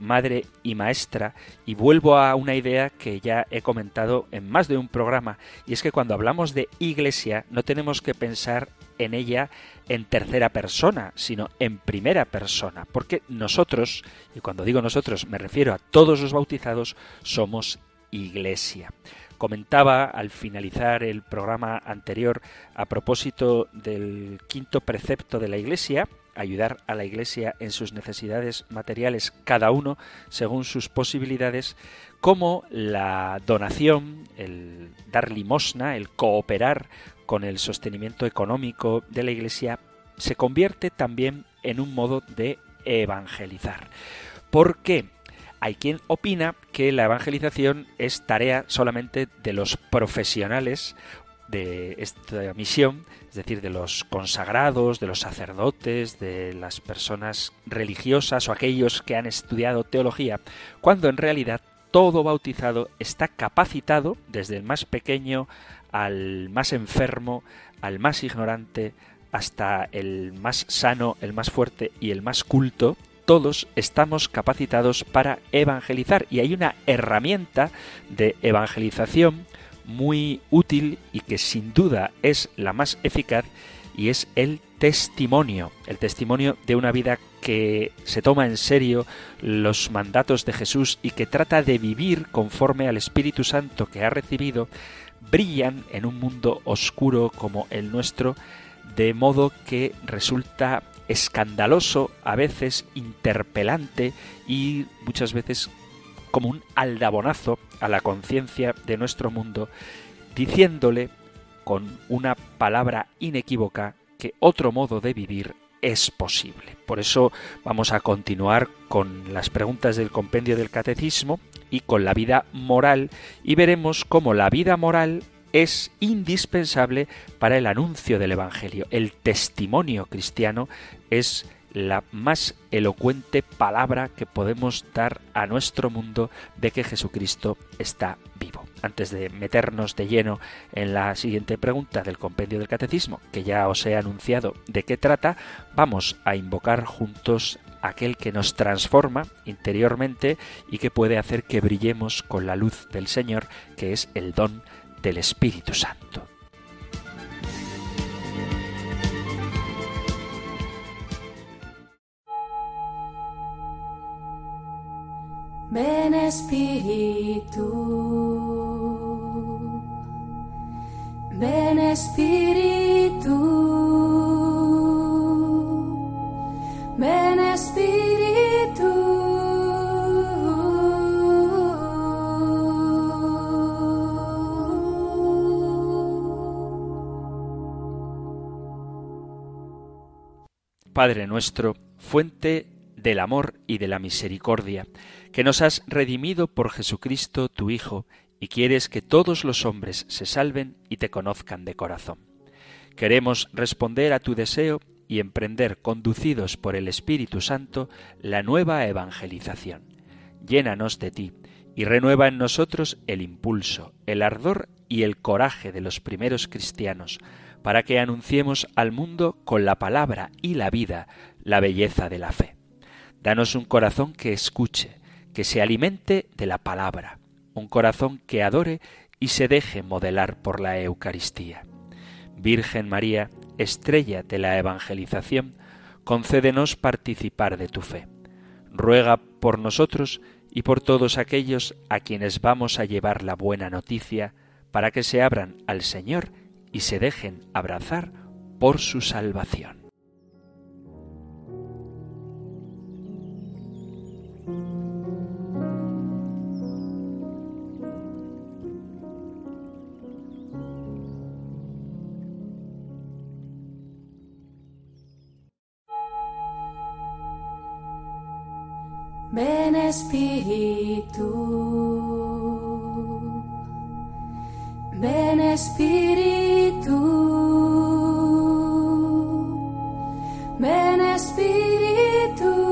madre y maestra y vuelvo a una idea que ya he comentado en más de un programa y es que cuando hablamos de iglesia no tenemos que pensar en ella en tercera persona, sino en primera persona, porque nosotros, y cuando digo nosotros me refiero a todos los bautizados, somos iglesia. Comentaba al finalizar el programa anterior a propósito del quinto precepto de la Iglesia, ayudar a la Iglesia en sus necesidades materiales, cada uno según sus posibilidades, como la donación, el dar limosna, el cooperar con el sostenimiento económico de la Iglesia, se convierte también en un modo de evangelizar. ¿Por qué? Hay quien opina que la evangelización es tarea solamente de los profesionales de esta misión, es decir, de los consagrados, de los sacerdotes, de las personas religiosas o aquellos que han estudiado teología, cuando en realidad todo bautizado está capacitado, desde el más pequeño al más enfermo, al más ignorante, hasta el más sano, el más fuerte y el más culto, todos estamos capacitados para evangelizar. Y hay una herramienta de evangelización muy útil y que sin duda es la más eficaz y es el testimonio, el testimonio de una vida que se toma en serio los mandatos de Jesús y que trata de vivir conforme al Espíritu Santo que ha recibido, brillan en un mundo oscuro como el nuestro, de modo que resulta escandaloso, a veces interpelante y muchas veces como un aldabonazo a la conciencia de nuestro mundo, diciéndole con una palabra inequívoca que otro modo de vivir es posible. Por eso vamos a continuar con las preguntas del compendio del catecismo y con la vida moral y veremos cómo la vida moral es indispensable para el anuncio del Evangelio. El testimonio cristiano es la más elocuente palabra que podemos dar a nuestro mundo de que Jesucristo está vivo. Antes de meternos de lleno en la siguiente pregunta del compendio del catecismo, que ya os he anunciado de qué trata, vamos a invocar juntos aquel que nos transforma interiormente y que puede hacer que brillemos con la luz del Señor, que es el don del Espíritu Santo. Ven Espíritu, ven Espíritu, ven Espíritu. Padre nuestro, fuente del amor y de la misericordia, que nos has redimido por Jesucristo tu Hijo, y quieres que todos los hombres se salven y te conozcan de corazón. Queremos responder a tu deseo y emprender, conducidos por el Espíritu Santo, la nueva evangelización. Llénanos de ti y renueva en nosotros el impulso, el ardor y el coraje de los primeros cristianos, para que anunciemos al mundo con la palabra y la vida la belleza de la fe. Danos un corazón que escuche, que se alimente de la palabra, un corazón que adore y se deje modelar por la Eucaristía. Virgen María, estrella de la evangelización, concédenos participar de tu fe. Ruega por nosotros y por todos aquellos a quienes vamos a llevar la buena noticia, para que se abran al Señor y se dejen abrazar por su salvación. Ven Espíritu, ven Espíritu.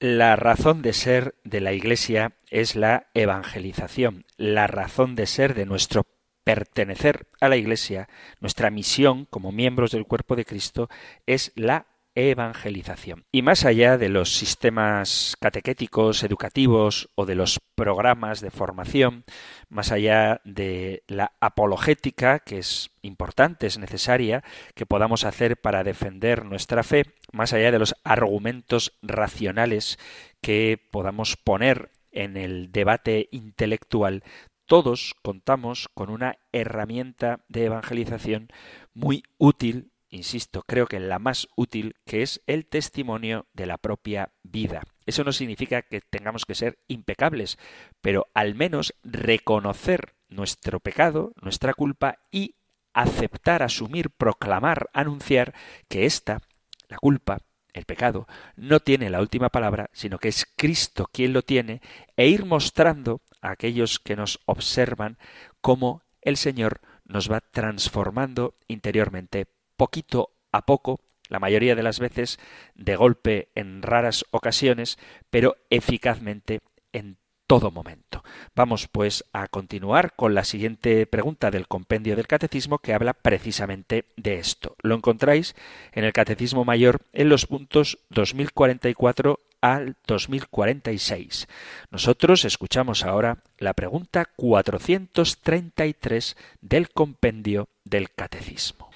La razón de ser de la Iglesia es la evangelización, la razón de ser de nuestro pertenecer a la Iglesia, nuestra misión como miembros del cuerpo de Cristo es la evangelización. Y más allá de los sistemas catequéticos, educativos o de los programas de formación, más allá de la apologética, que es importante, es necesaria, que podamos hacer para defender nuestra fe, más allá de los argumentos racionales que podamos poner en el debate intelectual, todos contamos con una herramienta de evangelización muy útil insisto, creo que la más útil, que es el testimonio de la propia vida. Eso no significa que tengamos que ser impecables, pero al menos reconocer nuestro pecado, nuestra culpa y aceptar, asumir, proclamar, anunciar que esta, la culpa, el pecado, no tiene la última palabra, sino que es Cristo quien lo tiene, e ir mostrando a aquellos que nos observan cómo el Señor nos va transformando interiormente poquito a poco, la mayoría de las veces de golpe en raras ocasiones, pero eficazmente en todo momento. Vamos pues a continuar con la siguiente pregunta del compendio del catecismo que habla precisamente de esto. Lo encontráis en el catecismo mayor en los puntos 2044 al 2046. Nosotros escuchamos ahora la pregunta 433 del compendio del catecismo.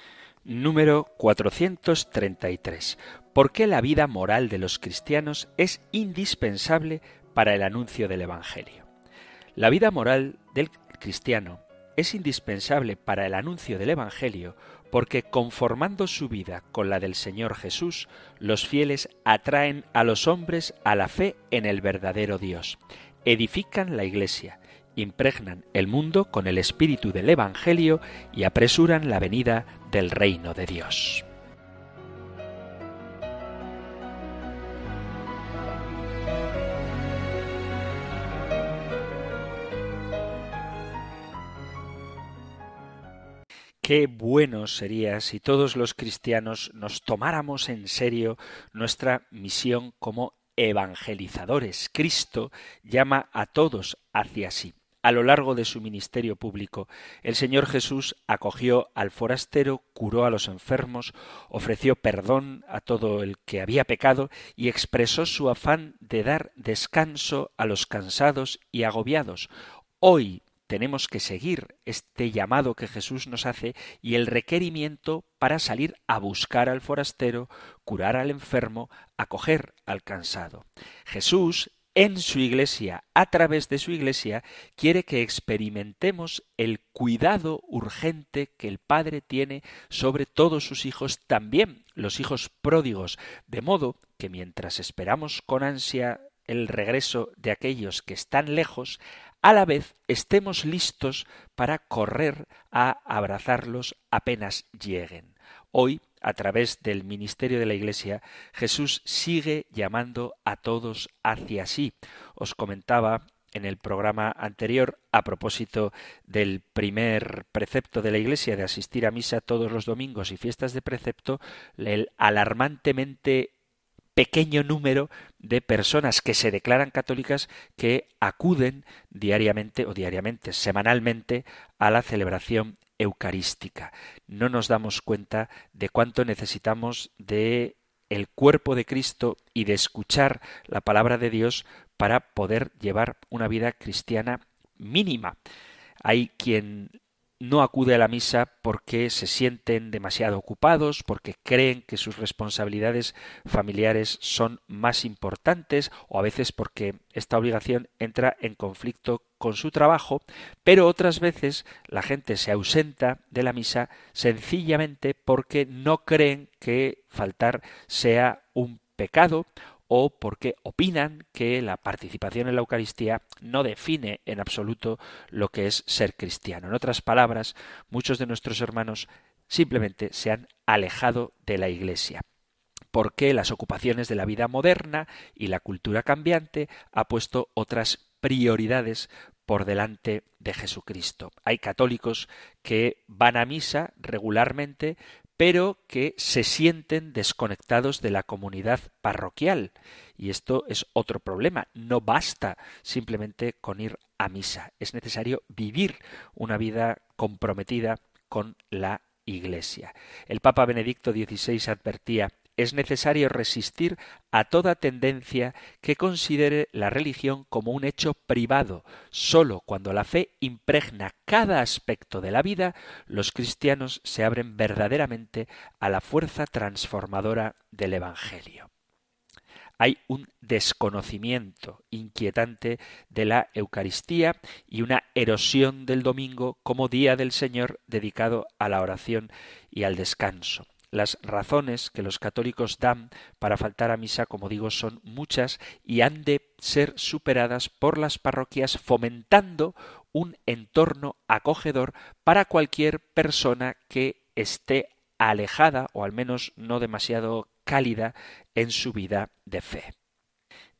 Número 433. ¿Por qué la vida moral de los cristianos es indispensable para el anuncio del Evangelio? La vida moral del cristiano es indispensable para el anuncio del Evangelio porque conformando su vida con la del Señor Jesús, los fieles atraen a los hombres a la fe en el verdadero Dios, edifican la Iglesia, impregnan el mundo con el espíritu del Evangelio y apresuran la venida del reino de Dios. Qué bueno sería si todos los cristianos nos tomáramos en serio nuestra misión como evangelizadores. Cristo llama a todos hacia sí. A lo largo de su ministerio público, el Señor Jesús acogió al forastero, curó a los enfermos, ofreció perdón a todo el que había pecado y expresó su afán de dar descanso a los cansados y agobiados. Hoy tenemos que seguir este llamado que Jesús nos hace y el requerimiento para salir a buscar al forastero, curar al enfermo, acoger al cansado. Jesús en su iglesia, a través de su iglesia, quiere que experimentemos el cuidado urgente que el Padre tiene sobre todos sus hijos, también los hijos pródigos, de modo que mientras esperamos con ansia el regreso de aquellos que están lejos, a la vez estemos listos para correr a abrazarlos apenas lleguen. Hoy a través del ministerio de la Iglesia, Jesús sigue llamando a todos hacia sí. Os comentaba en el programa anterior a propósito del primer precepto de la Iglesia de asistir a misa todos los domingos y fiestas de precepto, el alarmantemente pequeño número de personas que se declaran católicas que acuden diariamente o diariamente, semanalmente a la celebración eucarística. No nos damos cuenta de cuánto necesitamos de el cuerpo de Cristo y de escuchar la palabra de Dios para poder llevar una vida cristiana mínima. Hay quien no acude a la misa porque se sienten demasiado ocupados, porque creen que sus responsabilidades familiares son más importantes o a veces porque esta obligación entra en conflicto con su trabajo, pero otras veces la gente se ausenta de la misa sencillamente porque no creen que faltar sea un pecado o porque opinan que la participación en la Eucaristía no define en absoluto lo que es ser cristiano. En otras palabras, muchos de nuestros hermanos simplemente se han alejado de la Iglesia porque las ocupaciones de la vida moderna y la cultura cambiante ha puesto otras prioridades por delante de Jesucristo. Hay católicos que van a misa regularmente, pero que se sienten desconectados de la comunidad parroquial. Y esto es otro problema. No basta simplemente con ir a misa. Es necesario vivir una vida comprometida con la Iglesia. El Papa Benedicto XVI advertía es necesario resistir a toda tendencia que considere la religión como un hecho privado. Sólo cuando la fe impregna cada aspecto de la vida, los cristianos se abren verdaderamente a la fuerza transformadora del Evangelio. Hay un desconocimiento inquietante de la Eucaristía y una erosión del domingo como día del Señor dedicado a la oración y al descanso. Las razones que los católicos dan para faltar a misa, como digo, son muchas y han de ser superadas por las parroquias fomentando un entorno acogedor para cualquier persona que esté alejada o al menos no demasiado cálida en su vida de fe.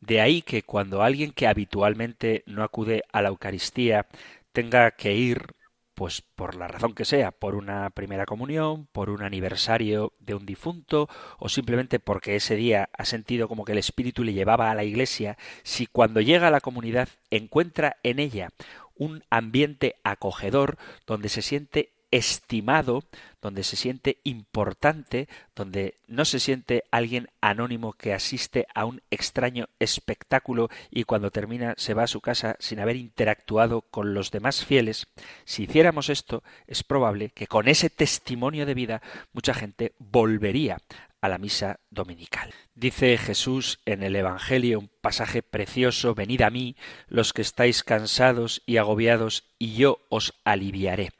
De ahí que cuando alguien que habitualmente no acude a la Eucaristía tenga que ir pues por la razón que sea, por una primera comunión, por un aniversario de un difunto, o simplemente porque ese día ha sentido como que el Espíritu le llevaba a la iglesia, si cuando llega a la comunidad encuentra en ella un ambiente acogedor donde se siente estimado, donde se siente importante, donde no se siente alguien anónimo que asiste a un extraño espectáculo y cuando termina se va a su casa sin haber interactuado con los demás fieles, si hiciéramos esto, es probable que con ese testimonio de vida mucha gente volvería a la misa dominical. Dice Jesús en el Evangelio un pasaje precioso, venid a mí los que estáis cansados y agobiados, y yo os aliviaré.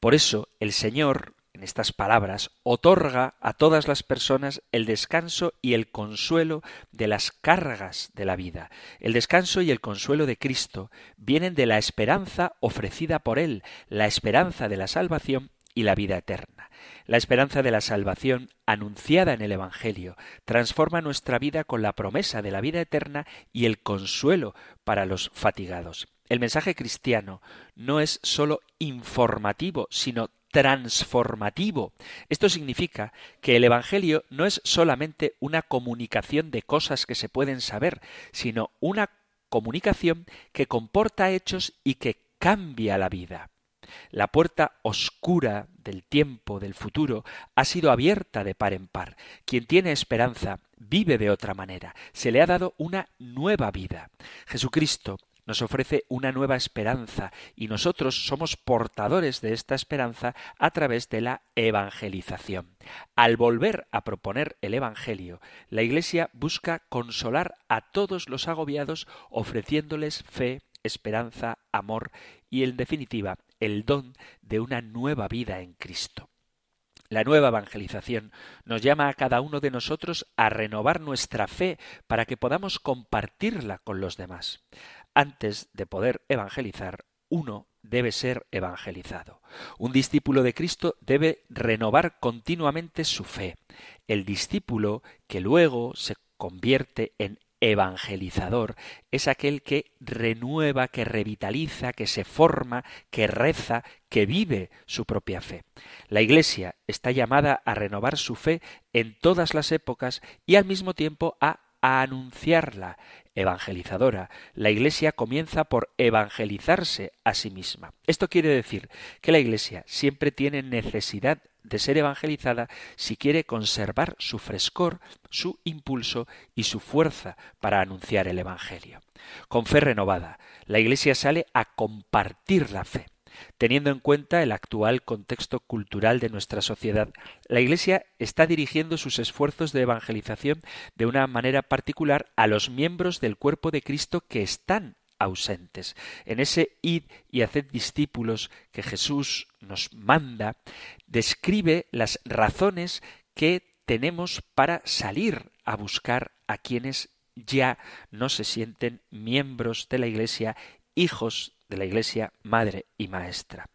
Por eso el Señor, en estas palabras, otorga a todas las personas el descanso y el consuelo de las cargas de la vida. El descanso y el consuelo de Cristo vienen de la esperanza ofrecida por Él, la esperanza de la salvación y la vida eterna. La esperanza de la salvación anunciada en el Evangelio transforma nuestra vida con la promesa de la vida eterna y el consuelo para los fatigados. El mensaje cristiano no es sólo informativo, sino transformativo. Esto significa que el Evangelio no es solamente una comunicación de cosas que se pueden saber, sino una comunicación que comporta hechos y que cambia la vida. La puerta oscura del tiempo, del futuro, ha sido abierta de par en par. Quien tiene esperanza vive de otra manera. Se le ha dado una nueva vida. Jesucristo nos ofrece una nueva esperanza y nosotros somos portadores de esta esperanza a través de la evangelización. Al volver a proponer el Evangelio, la Iglesia busca consolar a todos los agobiados ofreciéndoles fe, esperanza, amor y, en definitiva, el don de una nueva vida en Cristo. La nueva evangelización nos llama a cada uno de nosotros a renovar nuestra fe para que podamos compartirla con los demás. Antes de poder evangelizar, uno debe ser evangelizado. Un discípulo de Cristo debe renovar continuamente su fe. El discípulo que luego se convierte en evangelizador es aquel que renueva, que revitaliza, que se forma, que reza, que vive su propia fe. La Iglesia está llamada a renovar su fe en todas las épocas y al mismo tiempo a anunciarla evangelizadora. La Iglesia comienza por evangelizarse a sí misma. Esto quiere decir que la Iglesia siempre tiene necesidad de ser evangelizada si quiere conservar su frescor, su impulso y su fuerza para anunciar el Evangelio. Con fe renovada, la Iglesia sale a compartir la fe. Teniendo en cuenta el actual contexto cultural de nuestra sociedad, la Iglesia está dirigiendo sus esfuerzos de evangelización de una manera particular a los miembros del cuerpo de Cristo que están ausentes. En ese id y haced discípulos que Jesús nos manda, describe las razones que tenemos para salir a buscar a quienes ya no se sienten miembros de la Iglesia, hijos de la Iglesia madre y maestra.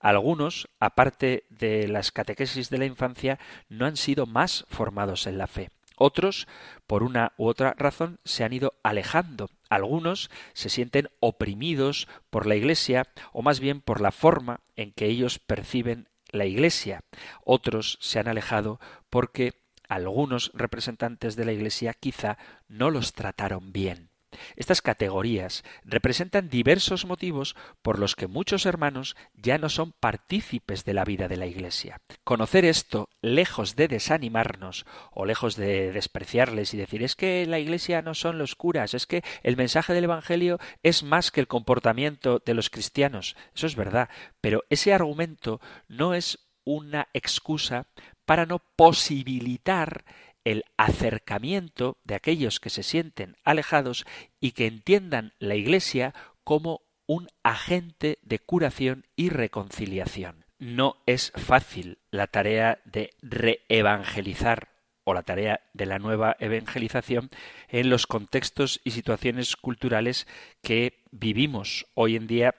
Algunos, aparte de las catequesis de la infancia, no han sido más formados en la fe. Otros, por una u otra razón, se han ido alejando. Algunos se sienten oprimidos por la Iglesia o más bien por la forma en que ellos perciben la Iglesia. Otros se han alejado porque algunos representantes de la Iglesia quizá no los trataron bien. Estas categorías representan diversos motivos por los que muchos hermanos ya no son partícipes de la vida de la Iglesia. Conocer esto, lejos de desanimarnos o lejos de despreciarles y decir es que la Iglesia no son los curas, es que el mensaje del Evangelio es más que el comportamiento de los cristianos. Eso es verdad, pero ese argumento no es una excusa para no posibilitar el acercamiento de aquellos que se sienten alejados y que entiendan la Iglesia como un agente de curación y reconciliación. No es fácil la tarea de reevangelizar o la tarea de la nueva evangelización en los contextos y situaciones culturales que vivimos hoy en día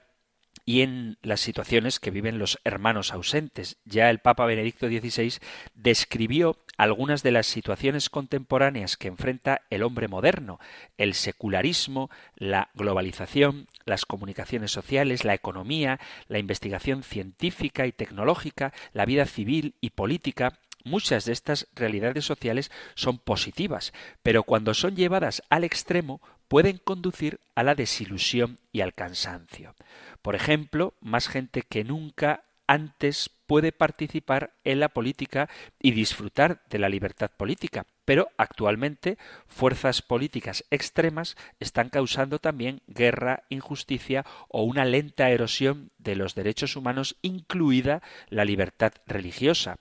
y en las situaciones que viven los hermanos ausentes. Ya el Papa Benedicto XVI describió algunas de las situaciones contemporáneas que enfrenta el hombre moderno, el secularismo, la globalización, las comunicaciones sociales, la economía, la investigación científica y tecnológica, la vida civil y política, Muchas de estas realidades sociales son positivas, pero cuando son llevadas al extremo pueden conducir a la desilusión y al cansancio. Por ejemplo, más gente que nunca antes puede participar en la política y disfrutar de la libertad política. Pero actualmente fuerzas políticas extremas están causando también guerra, injusticia o una lenta erosión de los derechos humanos, incluida la libertad religiosa.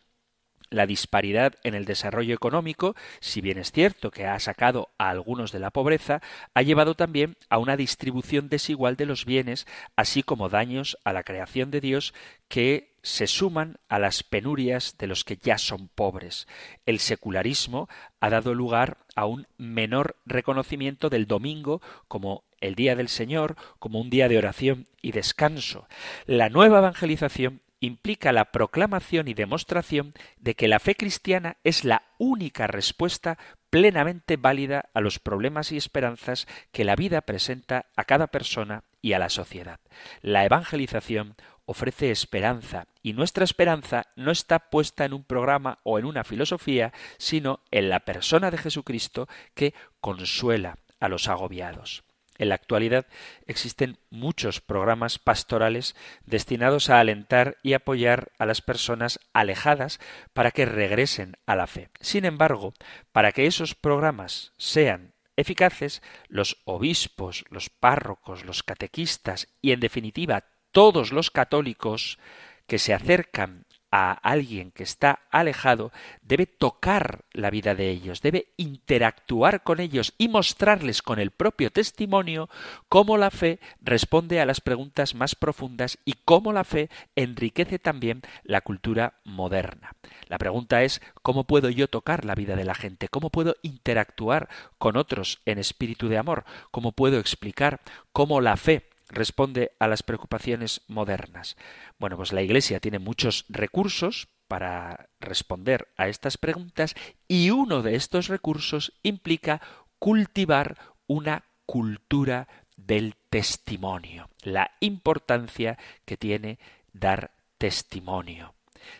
La disparidad en el desarrollo económico, si bien es cierto que ha sacado a algunos de la pobreza, ha llevado también a una distribución desigual de los bienes, así como daños a la creación de Dios que se suman a las penurias de los que ya son pobres. El secularismo ha dado lugar a un menor reconocimiento del domingo como el día del Señor, como un día de oración y descanso. La nueva evangelización implica la proclamación y demostración de que la fe cristiana es la única respuesta plenamente válida a los problemas y esperanzas que la vida presenta a cada persona y a la sociedad. La evangelización ofrece esperanza y nuestra esperanza no está puesta en un programa o en una filosofía, sino en la persona de Jesucristo que consuela a los agobiados. En la actualidad existen muchos programas pastorales destinados a alentar y apoyar a las personas alejadas para que regresen a la fe. Sin embargo, para que esos programas sean eficaces, los obispos, los párrocos, los catequistas y, en definitiva, todos los católicos que se acercan a alguien que está alejado, debe tocar la vida de ellos, debe interactuar con ellos y mostrarles con el propio testimonio cómo la fe responde a las preguntas más profundas y cómo la fe enriquece también la cultura moderna. La pregunta es ¿cómo puedo yo tocar la vida de la gente? ¿Cómo puedo interactuar con otros en espíritu de amor? ¿Cómo puedo explicar cómo la fe responde a las preocupaciones modernas? Bueno, pues la Iglesia tiene muchos recursos para responder a estas preguntas y uno de estos recursos implica cultivar una cultura del testimonio, la importancia que tiene dar testimonio.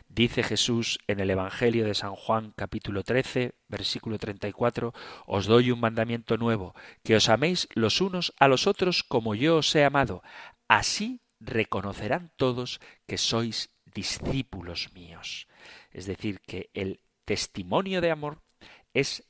Dice Jesús en el Evangelio de San Juan capítulo 13, versículo 34, Os doy un mandamiento nuevo, que os améis los unos a los otros como yo os he amado. Así reconocerán todos que sois discípulos míos. Es decir, que el testimonio de amor es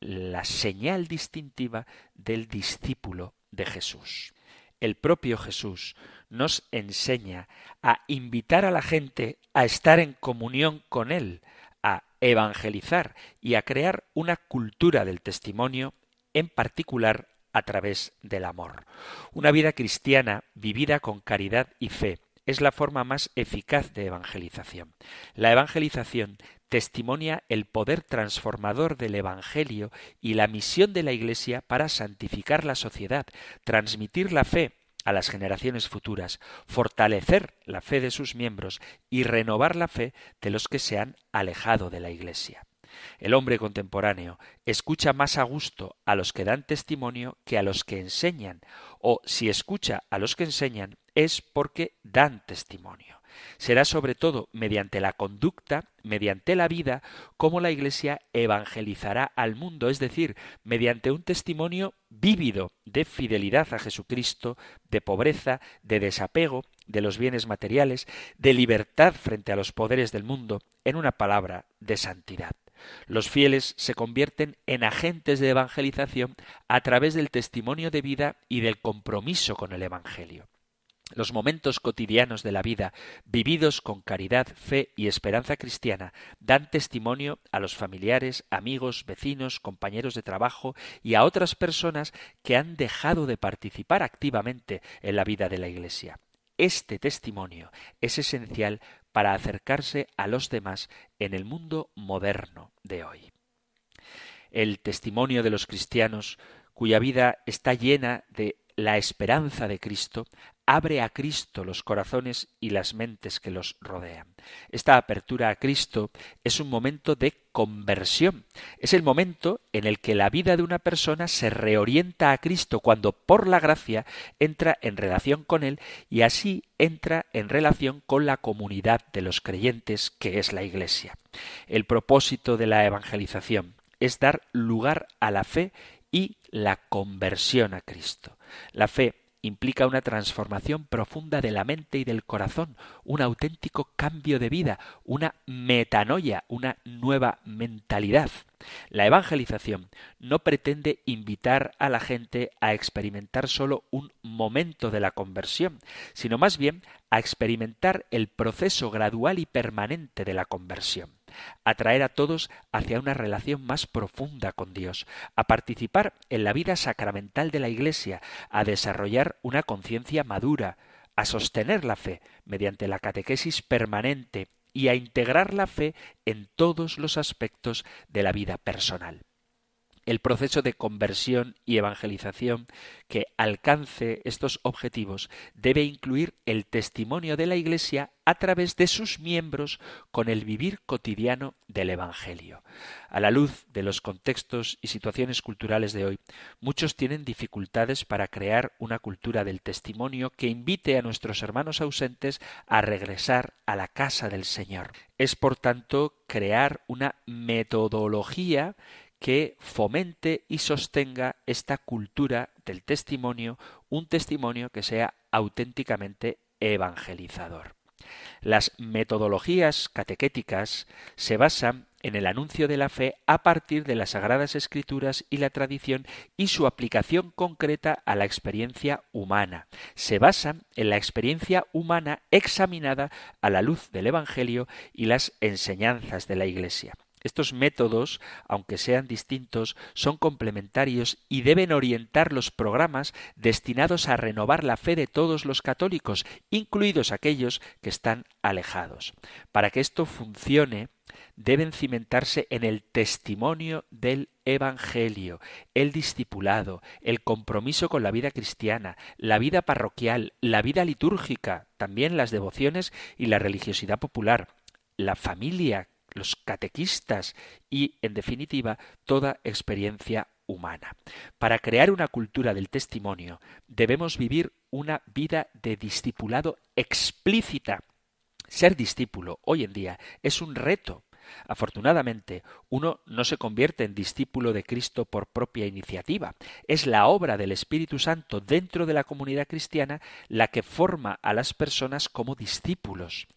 la señal distintiva del discípulo de Jesús. El propio Jesús nos enseña a invitar a la gente a estar en comunión con Él, a evangelizar y a crear una cultura del testimonio, en particular a través del amor. Una vida cristiana vivida con caridad y fe es la forma más eficaz de evangelización. La evangelización testimonia el poder transformador del Evangelio y la misión de la Iglesia para santificar la sociedad, transmitir la fe a las generaciones futuras, fortalecer la fe de sus miembros y renovar la fe de los que se han alejado de la Iglesia. El hombre contemporáneo escucha más a gusto a los que dan testimonio que a los que enseñan, o si escucha a los que enseñan es porque dan testimonio. Será sobre todo mediante la conducta, mediante la vida, como la Iglesia evangelizará al mundo, es decir, mediante un testimonio vívido de fidelidad a Jesucristo, de pobreza, de desapego de los bienes materiales, de libertad frente a los poderes del mundo, en una palabra, de santidad. Los fieles se convierten en agentes de evangelización a través del testimonio de vida y del compromiso con el Evangelio. Los momentos cotidianos de la vida, vividos con caridad, fe y esperanza cristiana, dan testimonio a los familiares, amigos, vecinos, compañeros de trabajo y a otras personas que han dejado de participar activamente en la vida de la Iglesia. Este testimonio es esencial para acercarse a los demás en el mundo moderno de hoy. El testimonio de los cristianos, cuya vida está llena de la esperanza de Cristo, abre a Cristo los corazones y las mentes que los rodean. Esta apertura a Cristo es un momento de conversión. Es el momento en el que la vida de una persona se reorienta a Cristo cuando por la gracia entra en relación con Él y así entra en relación con la comunidad de los creyentes que es la Iglesia. El propósito de la evangelización es dar lugar a la fe y la conversión a Cristo. La fe implica una transformación profunda de la mente y del corazón, un auténtico cambio de vida, una metanoia, una nueva mentalidad. La evangelización no pretende invitar a la gente a experimentar solo un momento de la conversión, sino más bien a experimentar el proceso gradual y permanente de la conversión atraer a todos hacia una relación más profunda con Dios, a participar en la vida sacramental de la Iglesia, a desarrollar una conciencia madura, a sostener la fe mediante la catequesis permanente y a integrar la fe en todos los aspectos de la vida personal el proceso de conversión y evangelización que alcance estos objetivos debe incluir el testimonio de la Iglesia a través de sus miembros con el vivir cotidiano del Evangelio. A la luz de los contextos y situaciones culturales de hoy, muchos tienen dificultades para crear una cultura del testimonio que invite a nuestros hermanos ausentes a regresar a la casa del Señor. Es, por tanto, crear una metodología que fomente y sostenga esta cultura del testimonio, un testimonio que sea auténticamente evangelizador. Las metodologías catequéticas se basan en el anuncio de la fe a partir de las sagradas escrituras y la tradición y su aplicación concreta a la experiencia humana. Se basan en la experiencia humana examinada a la luz del Evangelio y las enseñanzas de la Iglesia. Estos métodos, aunque sean distintos, son complementarios y deben orientar los programas destinados a renovar la fe de todos los católicos, incluidos aquellos que están alejados. Para que esto funcione, deben cimentarse en el testimonio del Evangelio, el discipulado, el compromiso con la vida cristiana, la vida parroquial, la vida litúrgica, también las devociones y la religiosidad popular, la familia los catequistas y, en definitiva, toda experiencia humana. Para crear una cultura del testimonio debemos vivir una vida de discipulado explícita. Ser discípulo hoy en día es un reto. Afortunadamente, uno no se convierte en discípulo de Cristo por propia iniciativa. Es la obra del Espíritu Santo dentro de la comunidad cristiana la que forma a las personas como discípulos.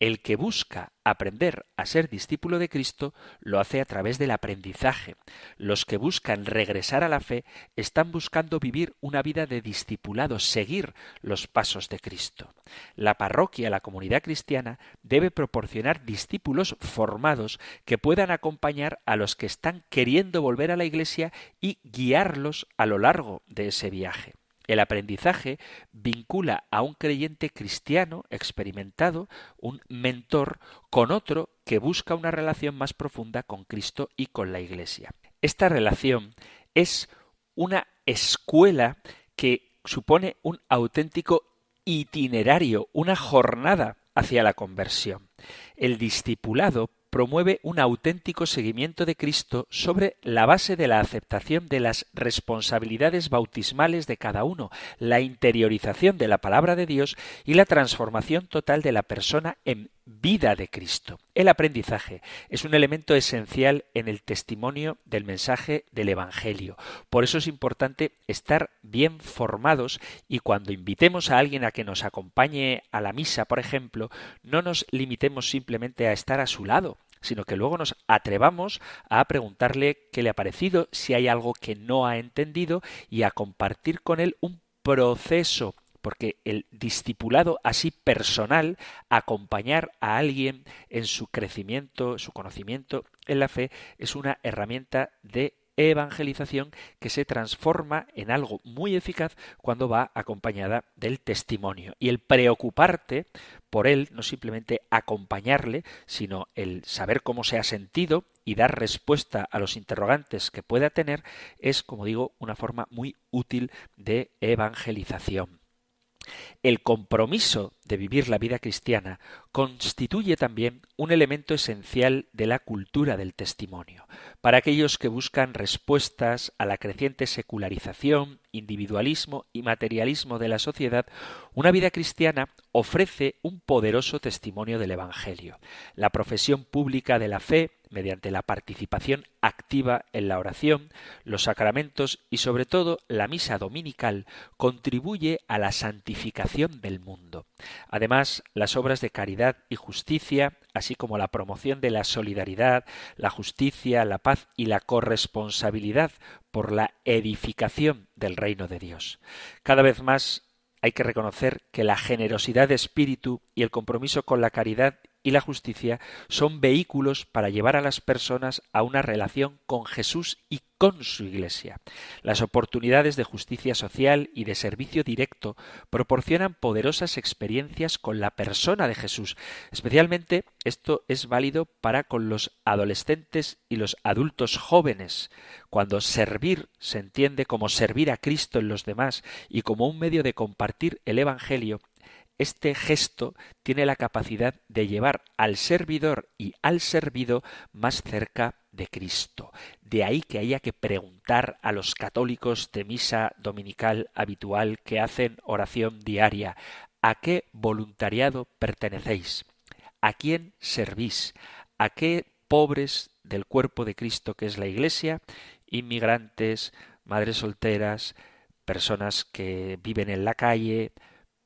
El que busca aprender a ser discípulo de Cristo lo hace a través del aprendizaje. Los que buscan regresar a la fe están buscando vivir una vida de discipulado, seguir los pasos de Cristo. La parroquia, la comunidad cristiana, debe proporcionar discípulos formados que puedan acompañar a los que están queriendo volver a la Iglesia y guiarlos a lo largo de ese viaje. El aprendizaje vincula a un creyente cristiano experimentado, un mentor, con otro que busca una relación más profunda con Cristo y con la Iglesia. Esta relación es una escuela que supone un auténtico itinerario, una jornada hacia la conversión. El discipulado promueve un auténtico seguimiento de Cristo sobre la base de la aceptación de las responsabilidades bautismales de cada uno, la interiorización de la palabra de Dios y la transformación total de la persona en vida de Cristo. El aprendizaje es un elemento esencial en el testimonio del mensaje del Evangelio. Por eso es importante estar bien formados y cuando invitemos a alguien a que nos acompañe a la misa, por ejemplo, no nos limitemos simplemente a estar a su lado, sino que luego nos atrevamos a preguntarle qué le ha parecido, si hay algo que no ha entendido y a compartir con él un proceso porque el discipulado así personal, acompañar a alguien en su crecimiento, su conocimiento en la fe, es una herramienta de evangelización que se transforma en algo muy eficaz cuando va acompañada del testimonio. Y el preocuparte por él, no simplemente acompañarle, sino el saber cómo se ha sentido y dar respuesta a los interrogantes que pueda tener, es, como digo, una forma muy útil de evangelización. El compromiso de vivir la vida cristiana constituye también un elemento esencial de la cultura del testimonio. Para aquellos que buscan respuestas a la creciente secularización, individualismo y materialismo de la sociedad, una vida cristiana ofrece un poderoso testimonio del Evangelio. La profesión pública de la fe mediante la participación activa en la oración, los sacramentos y sobre todo la misa dominical contribuye a la santificación del mundo. Además, las obras de caridad y justicia, así como la promoción de la solidaridad, la justicia, la paz y la corresponsabilidad por la edificación del reino de Dios. Cada vez más hay que reconocer que la generosidad de espíritu y el compromiso con la caridad y la justicia son vehículos para llevar a las personas a una relación con Jesús y con su Iglesia. Las oportunidades de justicia social y de servicio directo proporcionan poderosas experiencias con la persona de Jesús. Especialmente esto es válido para con los adolescentes y los adultos jóvenes, cuando servir se entiende como servir a Cristo en los demás y como un medio de compartir el Evangelio, este gesto tiene la capacidad de llevar al servidor y al servido más cerca de Cristo. De ahí que haya que preguntar a los católicos de misa dominical habitual que hacen oración diaria, ¿a qué voluntariado pertenecéis? ¿A quién servís? ¿A qué pobres del cuerpo de Cristo que es la Iglesia? Inmigrantes, madres solteras, personas que viven en la calle,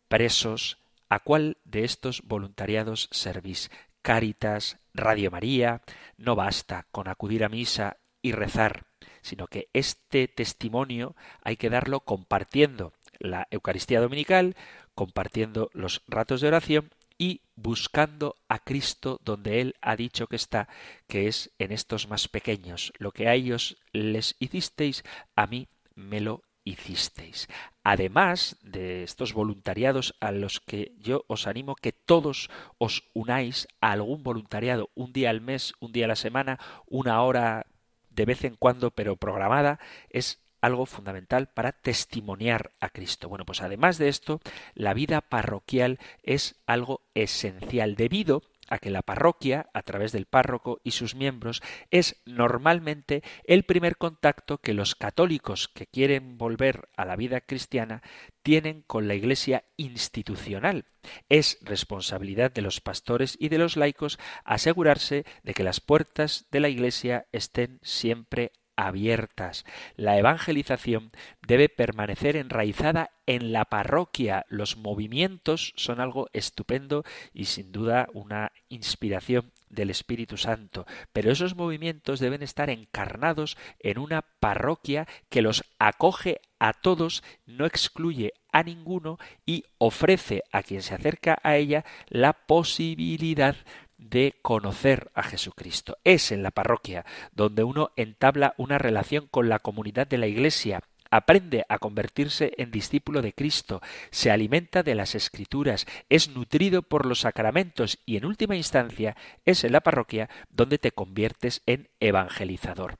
presos, ¿A cuál de estos voluntariados servís? Cáritas, Radio María, no basta con acudir a misa y rezar, sino que este testimonio hay que darlo compartiendo la Eucaristía Dominical, compartiendo los ratos de oración y buscando a Cristo donde Él ha dicho que está, que es en estos más pequeños. Lo que a ellos les hicisteis, a mí me lo hicisteis. Además de estos voluntariados a los que yo os animo que todos os unáis a algún voluntariado, un día al mes, un día a la semana, una hora de vez en cuando, pero programada, es algo fundamental para testimoniar a Cristo. Bueno, pues además de esto, la vida parroquial es algo esencial debido a que la parroquia, a través del párroco y sus miembros, es normalmente el primer contacto que los católicos que quieren volver a la vida cristiana tienen con la Iglesia institucional. Es responsabilidad de los pastores y de los laicos asegurarse de que las puertas de la Iglesia estén siempre abiertas. La evangelización debe permanecer enraizada en la parroquia. Los movimientos son algo estupendo y sin duda una inspiración del Espíritu Santo, pero esos movimientos deben estar encarnados en una parroquia que los acoge a todos, no excluye a ninguno y ofrece a quien se acerca a ella la posibilidad de conocer a Jesucristo. Es en la parroquia donde uno entabla una relación con la comunidad de la Iglesia, aprende a convertirse en discípulo de Cristo, se alimenta de las escrituras, es nutrido por los sacramentos y en última instancia es en la parroquia donde te conviertes en evangelizador.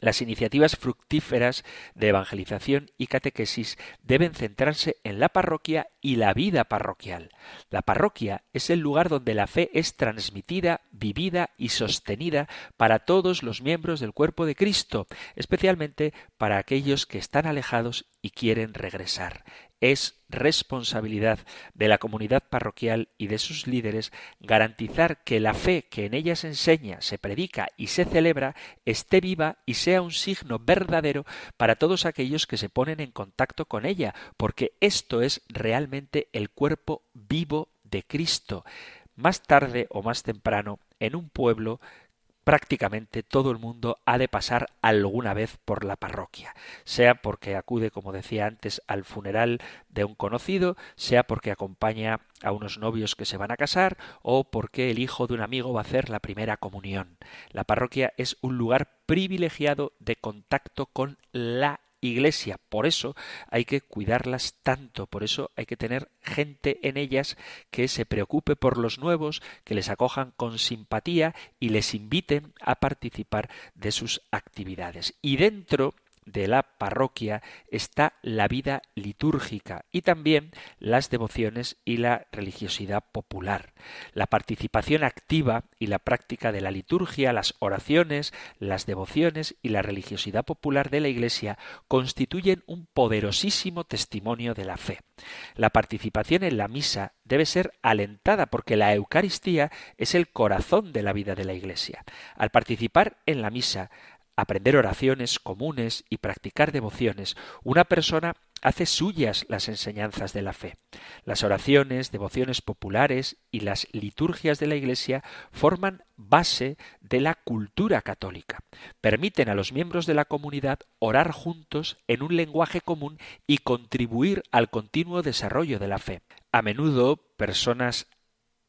Las iniciativas fructíferas de evangelización y catequesis deben centrarse en la parroquia y la vida parroquial. La parroquia es el lugar donde la fe es transmitida, vivida y sostenida para todos los miembros del cuerpo de Cristo, especialmente para aquellos que están alejados y quieren regresar. Es responsabilidad de la comunidad parroquial y de sus líderes garantizar que la fe que en ella se enseña, se predica y se celebra esté viva y sea un signo verdadero para todos aquellos que se ponen en contacto con ella, porque esto es realmente el cuerpo vivo de Cristo. Más tarde o más temprano, en un pueblo prácticamente todo el mundo ha de pasar alguna vez por la parroquia, sea porque acude, como decía antes, al funeral de un conocido, sea porque acompaña a unos novios que se van a casar o porque el hijo de un amigo va a hacer la primera comunión. La parroquia es un lugar privilegiado de contacto con la iglesia. Por eso hay que cuidarlas tanto, por eso hay que tener gente en ellas que se preocupe por los nuevos, que les acojan con simpatía y les inviten a participar de sus actividades. Y dentro de la parroquia está la vida litúrgica y también las devociones y la religiosidad popular. La participación activa y la práctica de la liturgia, las oraciones, las devociones y la religiosidad popular de la Iglesia constituyen un poderosísimo testimonio de la fe. La participación en la misa debe ser alentada porque la Eucaristía es el corazón de la vida de la Iglesia. Al participar en la misa, aprender oraciones comunes y practicar devociones, una persona hace suyas las enseñanzas de la fe. Las oraciones, devociones populares y las liturgias de la Iglesia forman base de la cultura católica. Permiten a los miembros de la comunidad orar juntos en un lenguaje común y contribuir al continuo desarrollo de la fe. A menudo personas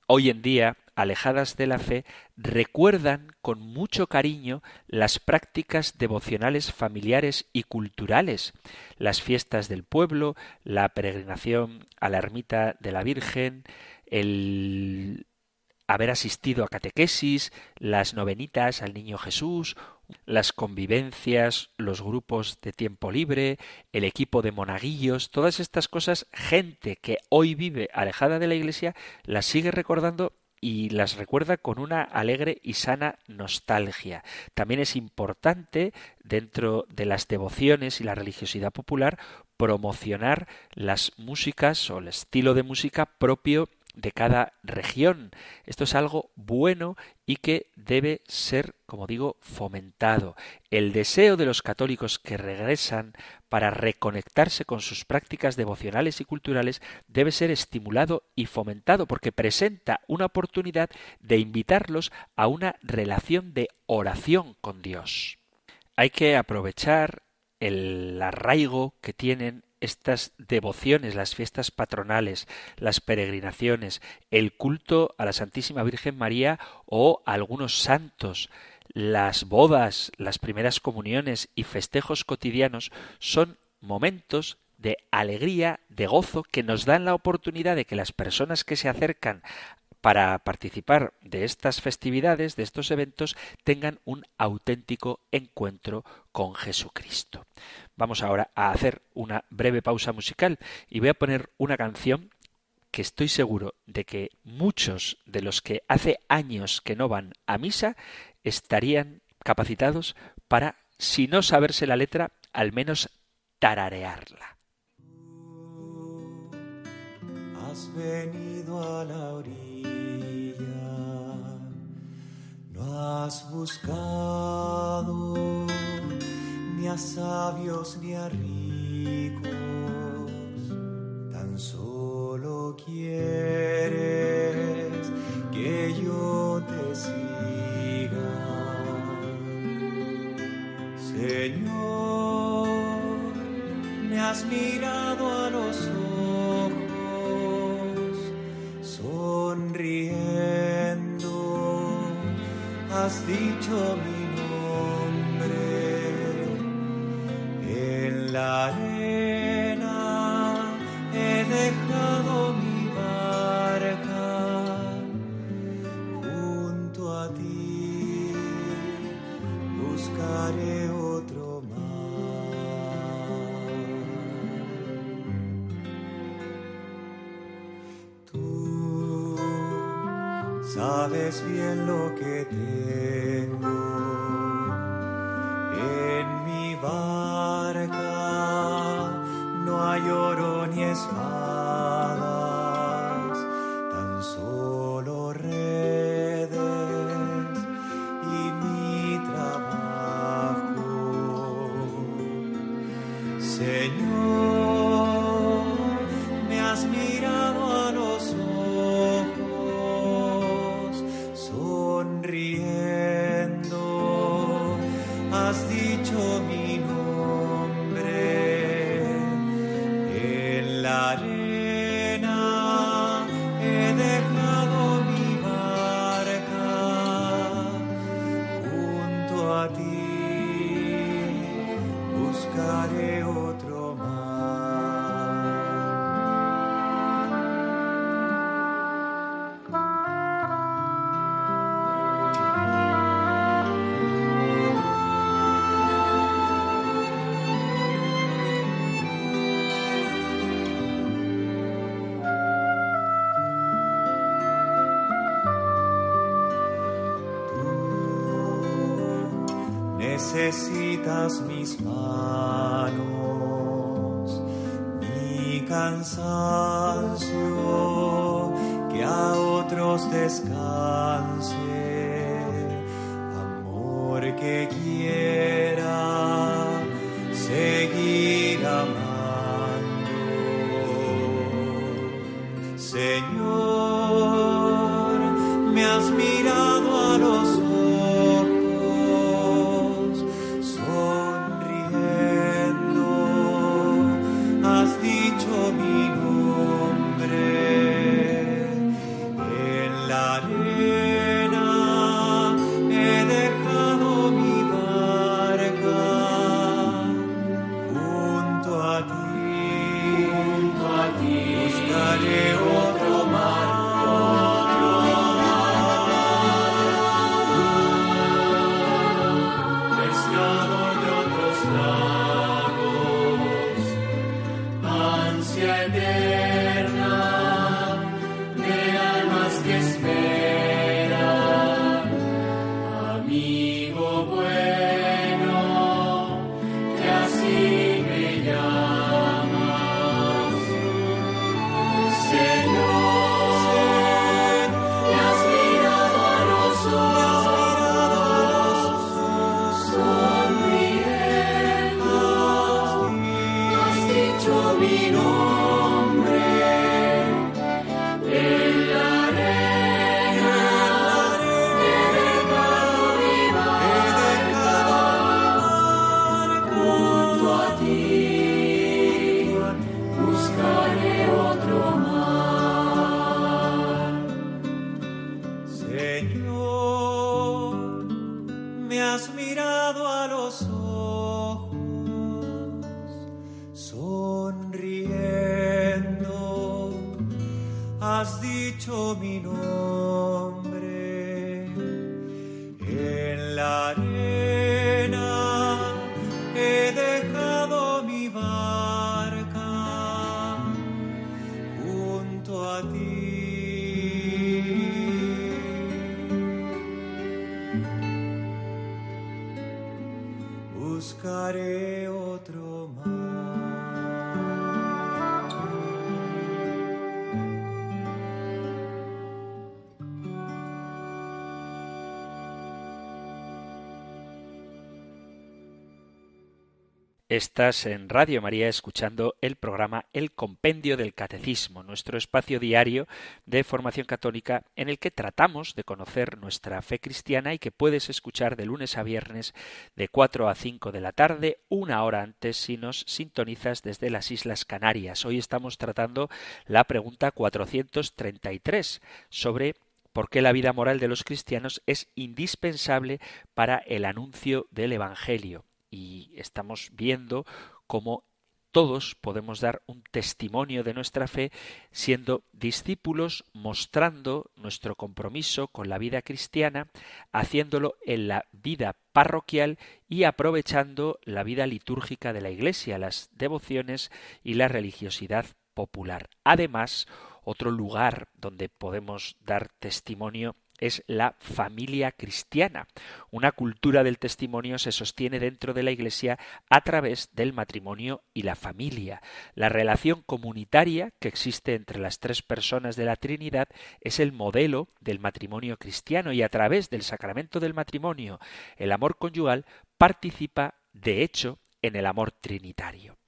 hoy en día alejadas de la fe recuerdan con mucho cariño las prácticas devocionales familiares y culturales, las fiestas del pueblo, la peregrinación a la ermita de la Virgen, el haber asistido a catequesis, las novenitas al Niño Jesús, las convivencias, los grupos de tiempo libre, el equipo de monaguillos, todas estas cosas, gente que hoy vive alejada de la Iglesia, las sigue recordando y las recuerda con una alegre y sana nostalgia. También es importante, dentro de las devociones y la religiosidad popular, promocionar las músicas o el estilo de música propio de cada región. Esto es algo bueno y que debe ser, como digo, fomentado. El deseo de los católicos que regresan para reconectarse con sus prácticas devocionales y culturales debe ser estimulado y fomentado porque presenta una oportunidad de invitarlos a una relación de oración con Dios. Hay que aprovechar el arraigo que tienen estas devociones, las fiestas patronales, las peregrinaciones, el culto a la Santísima Virgen María o a algunos santos, las bodas, las primeras comuniones y festejos cotidianos son momentos de alegría, de gozo, que nos dan la oportunidad de que las personas que se acercan para participar de estas festividades, de estos eventos, tengan un auténtico encuentro con Jesucristo. Vamos ahora a hacer una breve pausa musical y voy a poner una canción que estoy seguro de que muchos de los que hace años que no van a misa estarían capacitados para, si no saberse la letra, al menos tararearla. Has venido a la no sabios ni a ricos, tan solo quieres que yo te siga. Señor, me has mirado a los ojos, sonriendo, has dicho mi sabes bien lo mis manos, mi cansancio, que a otros descanse, Estás en Radio María escuchando el programa El Compendio del Catecismo, nuestro espacio diario de formación católica en el que tratamos de conocer nuestra fe cristiana y que puedes escuchar de lunes a viernes de 4 a 5 de la tarde, una hora antes si nos sintonizas desde las Islas Canarias. Hoy estamos tratando la pregunta 433 sobre por qué la vida moral de los cristianos es indispensable para el anuncio del Evangelio y estamos viendo cómo todos podemos dar un testimonio de nuestra fe siendo discípulos, mostrando nuestro compromiso con la vida cristiana, haciéndolo en la vida parroquial y aprovechando la vida litúrgica de la Iglesia, las devociones y la religiosidad popular. Además, otro lugar donde podemos dar testimonio es la familia cristiana. Una cultura del testimonio se sostiene dentro de la Iglesia a través del matrimonio y la familia. La relación comunitaria que existe entre las tres personas de la Trinidad es el modelo del matrimonio cristiano y a través del sacramento del matrimonio el amor conyugal participa de hecho en el amor trinitario.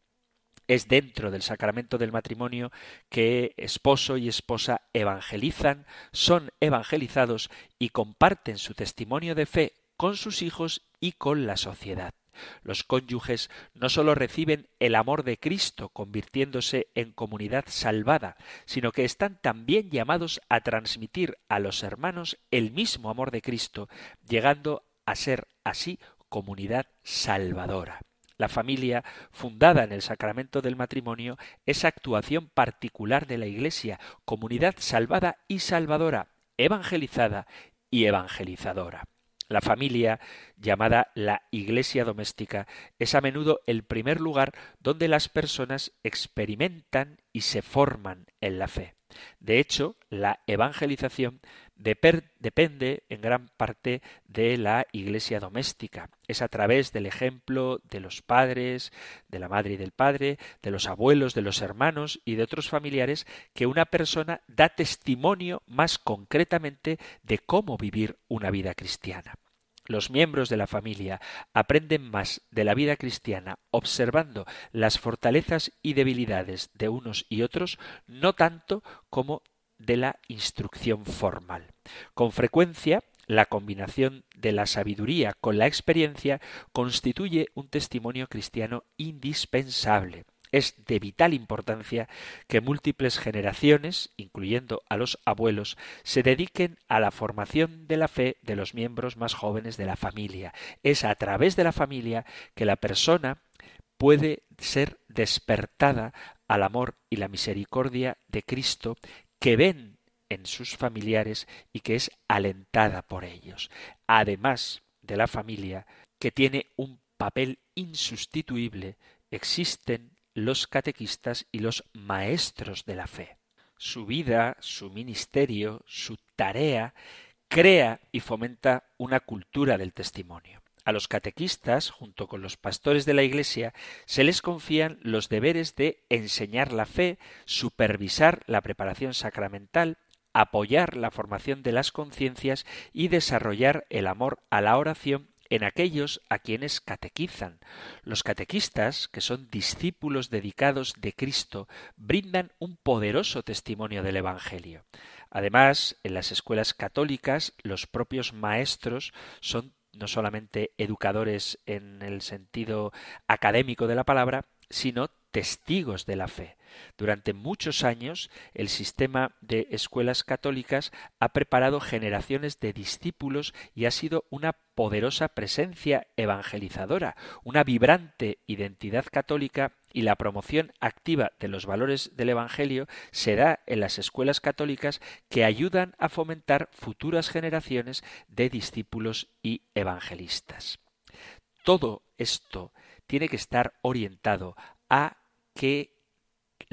Es dentro del sacramento del matrimonio que esposo y esposa evangelizan, son evangelizados y comparten su testimonio de fe con sus hijos y con la sociedad. Los cónyuges no sólo reciben el amor de Cristo convirtiéndose en comunidad salvada, sino que están también llamados a transmitir a los hermanos el mismo amor de Cristo, llegando a ser así comunidad salvadora. La familia, fundada en el sacramento del matrimonio, es actuación particular de la Iglesia, comunidad salvada y salvadora, evangelizada y evangelizadora. La familia, llamada la iglesia doméstica, es a menudo el primer lugar donde las personas experimentan y se forman en la fe. De hecho, la evangelización depende en gran parte de la iglesia doméstica. Es a través del ejemplo de los padres, de la madre y del padre, de los abuelos, de los hermanos y de otros familiares que una persona da testimonio más concretamente de cómo vivir una vida cristiana. Los miembros de la familia aprenden más de la vida cristiana observando las fortalezas y debilidades de unos y otros, no tanto como de la instrucción formal. Con frecuencia, la combinación de la sabiduría con la experiencia constituye un testimonio cristiano indispensable. Es de vital importancia que múltiples generaciones, incluyendo a los abuelos, se dediquen a la formación de la fe de los miembros más jóvenes de la familia. Es a través de la familia que la persona puede ser despertada al amor y la misericordia de Cristo que ven en sus familiares y que es alentada por ellos. Además de la familia, que tiene un papel insustituible, existen los catequistas y los maestros de la fe. Su vida, su ministerio, su tarea, crea y fomenta una cultura del testimonio. A los catequistas, junto con los pastores de la Iglesia, se les confían los deberes de enseñar la fe, supervisar la preparación sacramental, apoyar la formación de las conciencias y desarrollar el amor a la oración en aquellos a quienes catequizan. Los catequistas, que son discípulos dedicados de Cristo, brindan un poderoso testimonio del Evangelio. Además, en las escuelas católicas, los propios maestros son no solamente educadores en el sentido académico de la palabra, sino testigos de la fe. Durante muchos años el sistema de escuelas católicas ha preparado generaciones de discípulos y ha sido una poderosa presencia evangelizadora, una vibrante identidad católica y la promoción activa de los valores del Evangelio se da en las escuelas católicas que ayudan a fomentar futuras generaciones de discípulos y evangelistas. Todo esto tiene que estar orientado a que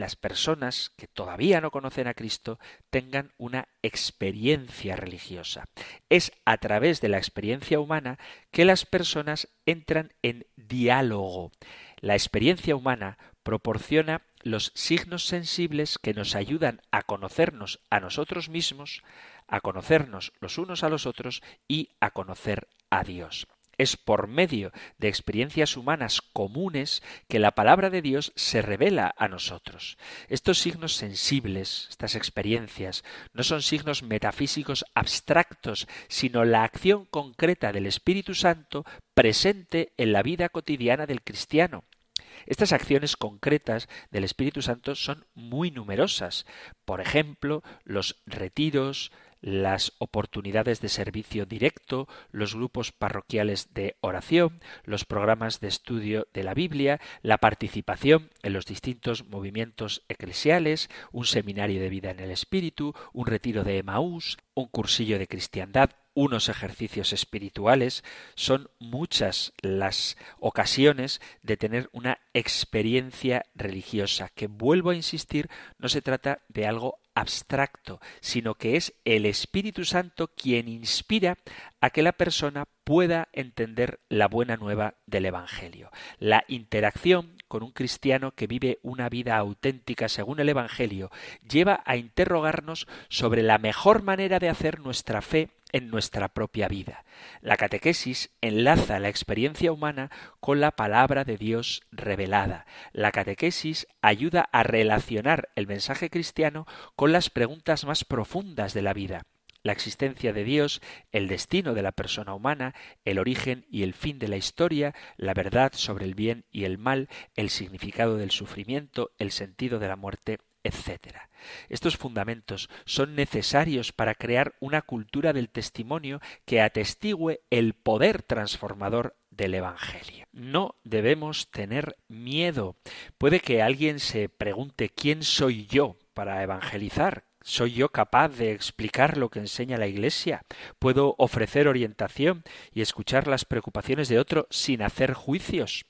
las personas que todavía no conocen a Cristo tengan una experiencia religiosa. Es a través de la experiencia humana que las personas entran en diálogo. La experiencia humana proporciona los signos sensibles que nos ayudan a conocernos a nosotros mismos, a conocernos los unos a los otros y a conocer a Dios. Es por medio de experiencias humanas comunes que la palabra de Dios se revela a nosotros. Estos signos sensibles, estas experiencias, no son signos metafísicos abstractos, sino la acción concreta del Espíritu Santo presente en la vida cotidiana del cristiano. Estas acciones concretas del Espíritu Santo son muy numerosas. Por ejemplo, los retiros, las oportunidades de servicio directo, los grupos parroquiales de oración, los programas de estudio de la Biblia, la participación en los distintos movimientos eclesiales, un seminario de vida en el Espíritu, un retiro de Emaús, un cursillo de cristiandad, unos ejercicios espirituales, son muchas las ocasiones de tener una experiencia religiosa, que vuelvo a insistir, no se trata de algo abstracto, sino que es el Espíritu Santo quien inspira a que la persona pueda entender la buena nueva del Evangelio. La interacción con un cristiano que vive una vida auténtica según el Evangelio lleva a interrogarnos sobre la mejor manera de hacer nuestra fe en nuestra propia vida. La catequesis enlaza la experiencia humana con la palabra de Dios revelada. La catequesis ayuda a relacionar el mensaje cristiano con las preguntas más profundas de la vida la existencia de Dios, el destino de la persona humana, el origen y el fin de la historia, la verdad sobre el bien y el mal, el significado del sufrimiento, el sentido de la muerte, etc. Estos fundamentos son necesarios para crear una cultura del testimonio que atestigüe el poder transformador del Evangelio. No debemos tener miedo. Puede que alguien se pregunte quién soy yo para evangelizar, ¿Soy yo capaz de explicar lo que enseña la Iglesia? ¿Puedo ofrecer orientación y escuchar las preocupaciones de otro sin hacer juicios?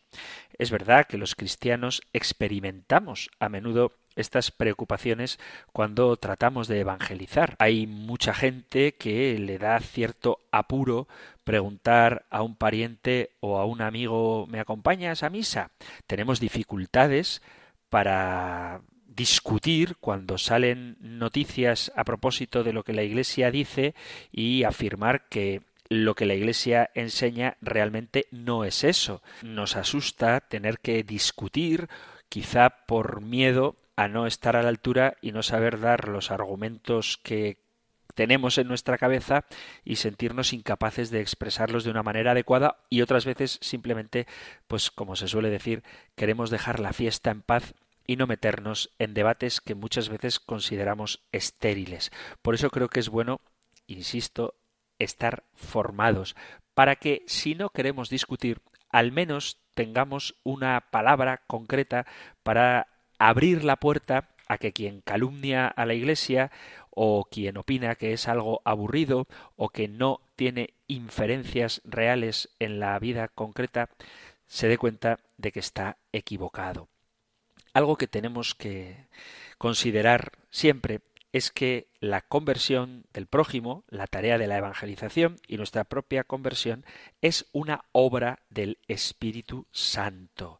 Es verdad que los cristianos experimentamos a menudo estas preocupaciones cuando tratamos de evangelizar. Hay mucha gente que le da cierto apuro preguntar a un pariente o a un amigo ¿me acompañas a misa? Tenemos dificultades para discutir cuando salen noticias a propósito de lo que la Iglesia dice y afirmar que lo que la Iglesia enseña realmente no es eso. Nos asusta tener que discutir, quizá por miedo a no estar a la altura y no saber dar los argumentos que tenemos en nuestra cabeza y sentirnos incapaces de expresarlos de una manera adecuada y otras veces simplemente, pues como se suele decir, queremos dejar la fiesta en paz y no meternos en debates que muchas veces consideramos estériles. Por eso creo que es bueno, insisto, estar formados, para que si no queremos discutir, al menos tengamos una palabra concreta para abrir la puerta a que quien calumnia a la Iglesia o quien opina que es algo aburrido o que no tiene inferencias reales en la vida concreta, se dé cuenta de que está equivocado. Algo que tenemos que considerar siempre es que la conversión del prójimo, la tarea de la evangelización y nuestra propia conversión es una obra del Espíritu Santo.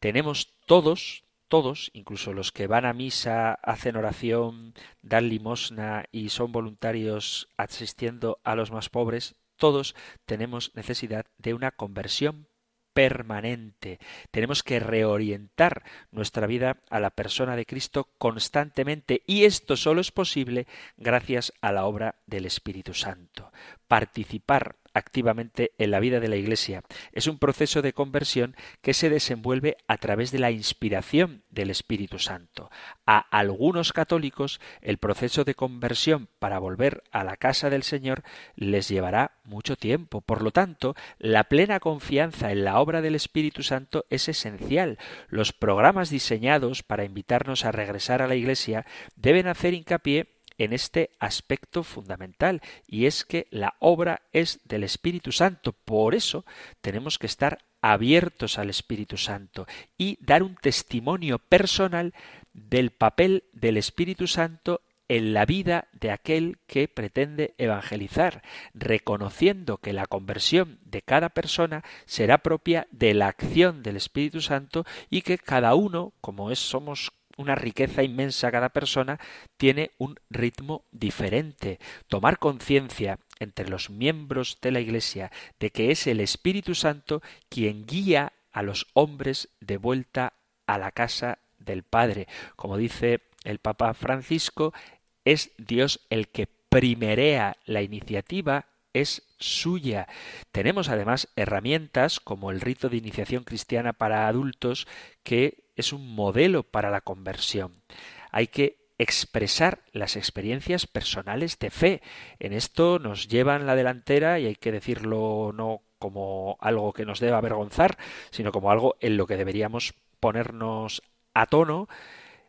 Tenemos todos, todos, incluso los que van a misa, hacen oración, dan limosna y son voluntarios asistiendo a los más pobres, todos tenemos necesidad de una conversión permanente. Tenemos que reorientar nuestra vida a la persona de Cristo constantemente y esto solo es posible gracias a la obra del Espíritu Santo. Participar activamente en la vida de la Iglesia. Es un proceso de conversión que se desenvuelve a través de la inspiración del Espíritu Santo. A algunos católicos el proceso de conversión para volver a la casa del Señor les llevará mucho tiempo. Por lo tanto, la plena confianza en la obra del Espíritu Santo es esencial. Los programas diseñados para invitarnos a regresar a la Iglesia deben hacer hincapié en este aspecto fundamental y es que la obra es del Espíritu Santo. Por eso tenemos que estar abiertos al Espíritu Santo y dar un testimonio personal del papel del Espíritu Santo en la vida de aquel que pretende evangelizar, reconociendo que la conversión de cada persona será propia de la acción del Espíritu Santo y que cada uno, como es somos una riqueza inmensa cada persona, tiene un ritmo diferente. Tomar conciencia entre los miembros de la Iglesia de que es el Espíritu Santo quien guía a los hombres de vuelta a la casa del Padre. Como dice el Papa Francisco, es Dios el que primerea la iniciativa, es suya. Tenemos además herramientas como el rito de iniciación cristiana para adultos que es un modelo para la conversión. Hay que expresar las experiencias personales de fe. En esto nos llevan la delantera y hay que decirlo no como algo que nos deba avergonzar, sino como algo en lo que deberíamos ponernos a tono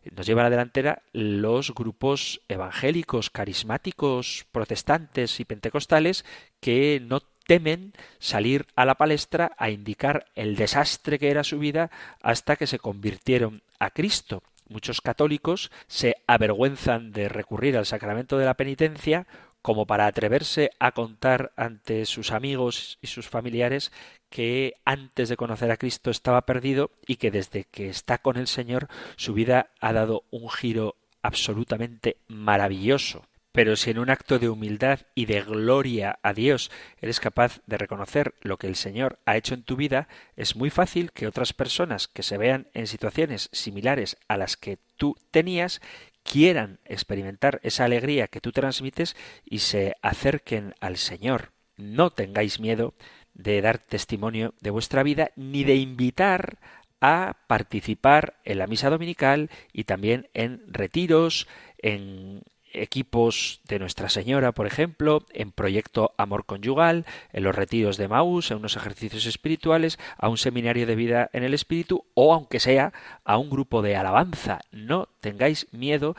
nos lleva a la delantera los grupos evangélicos, carismáticos, protestantes y pentecostales que no temen salir a la palestra a indicar el desastre que era su vida hasta que se convirtieron a Cristo. Muchos católicos se avergüenzan de recurrir al sacramento de la penitencia como para atreverse a contar ante sus amigos y sus familiares que antes de conocer a Cristo estaba perdido y que desde que está con el Señor su vida ha dado un giro absolutamente maravilloso. Pero si en un acto de humildad y de gloria a Dios eres capaz de reconocer lo que el Señor ha hecho en tu vida, es muy fácil que otras personas que se vean en situaciones similares a las que tú tenías quieran experimentar esa alegría que tú transmites y se acerquen al Señor. No tengáis miedo de dar testimonio de vuestra vida ni de invitar a participar en la misa dominical y también en retiros, en equipos de Nuestra Señora, por ejemplo, en Proyecto Amor Conyugal, en los retiros de Maús, en unos ejercicios espirituales, a un seminario de vida en el Espíritu o, aunque sea, a un grupo de alabanza. No tengáis miedo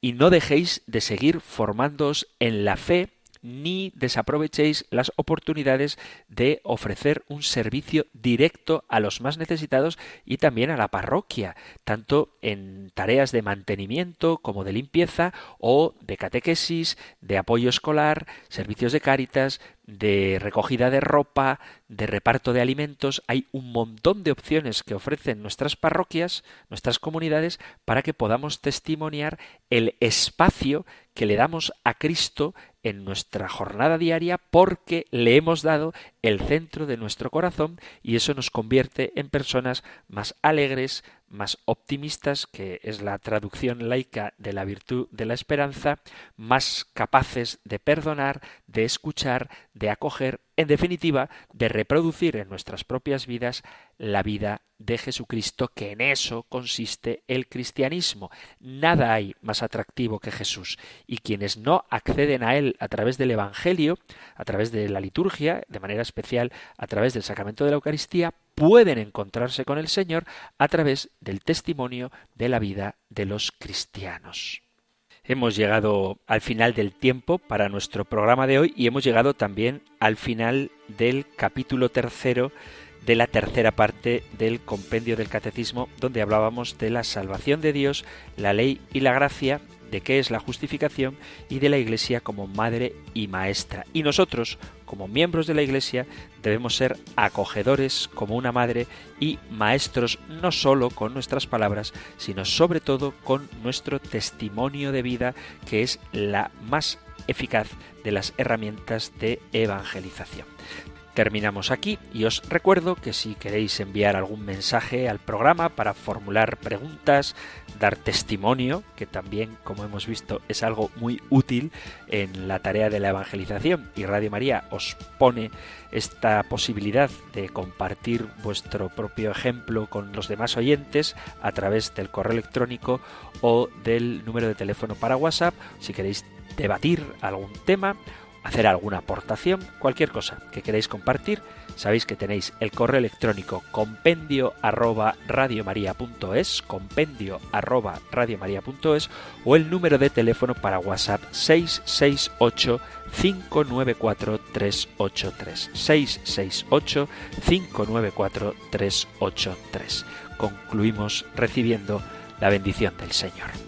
y no dejéis de seguir formándoos en la fe ni desaprovechéis las oportunidades de ofrecer un servicio directo a los más necesitados y también a la parroquia, tanto en tareas de mantenimiento como de limpieza o de catequesis, de apoyo escolar, servicios de cáritas, de recogida de ropa, de reparto de alimentos. Hay un montón de opciones que ofrecen nuestras parroquias, nuestras comunidades, para que podamos testimoniar el espacio que le damos a Cristo en nuestra jornada diaria porque le hemos dado el centro de nuestro corazón y eso nos convierte en personas más alegres, más optimistas, que es la traducción laica de la virtud de la esperanza, más capaces de perdonar, de escuchar, de acoger, en definitiva, de reproducir en nuestras propias vidas la vida de Jesucristo, que en eso consiste el cristianismo. Nada hay más atractivo que Jesús, y quienes no acceden a Él a través del Evangelio, a través de la liturgia, de manera especial a través del sacramento de la Eucaristía, pueden encontrarse con el Señor a través del testimonio de la vida de los cristianos. Hemos llegado al final del tiempo para nuestro programa de hoy y hemos llegado también al final del capítulo tercero de la tercera parte del compendio del catecismo donde hablábamos de la salvación de Dios, la ley y la gracia, de qué es la justificación y de la Iglesia como madre y maestra. Y nosotros, como miembros de la Iglesia, debemos ser acogedores como una madre y maestros no solo con nuestras palabras, sino sobre todo con nuestro testimonio de vida, que es la más eficaz de las herramientas de evangelización. Terminamos aquí y os recuerdo que si queréis enviar algún mensaje al programa para formular preguntas, dar testimonio, que también, como hemos visto, es algo muy útil en la tarea de la evangelización y Radio María os pone esta posibilidad de compartir vuestro propio ejemplo con los demás oyentes a través del correo electrónico o del número de teléfono para WhatsApp, si queréis debatir algún tema hacer alguna aportación, cualquier cosa que queráis compartir, sabéis que tenéis el correo electrónico compendio arroba radiomaria.es, compendio arroba radiomaria.es o el número de teléfono para WhatsApp 668 594 383 668 594 383. Concluimos recibiendo la bendición del Señor.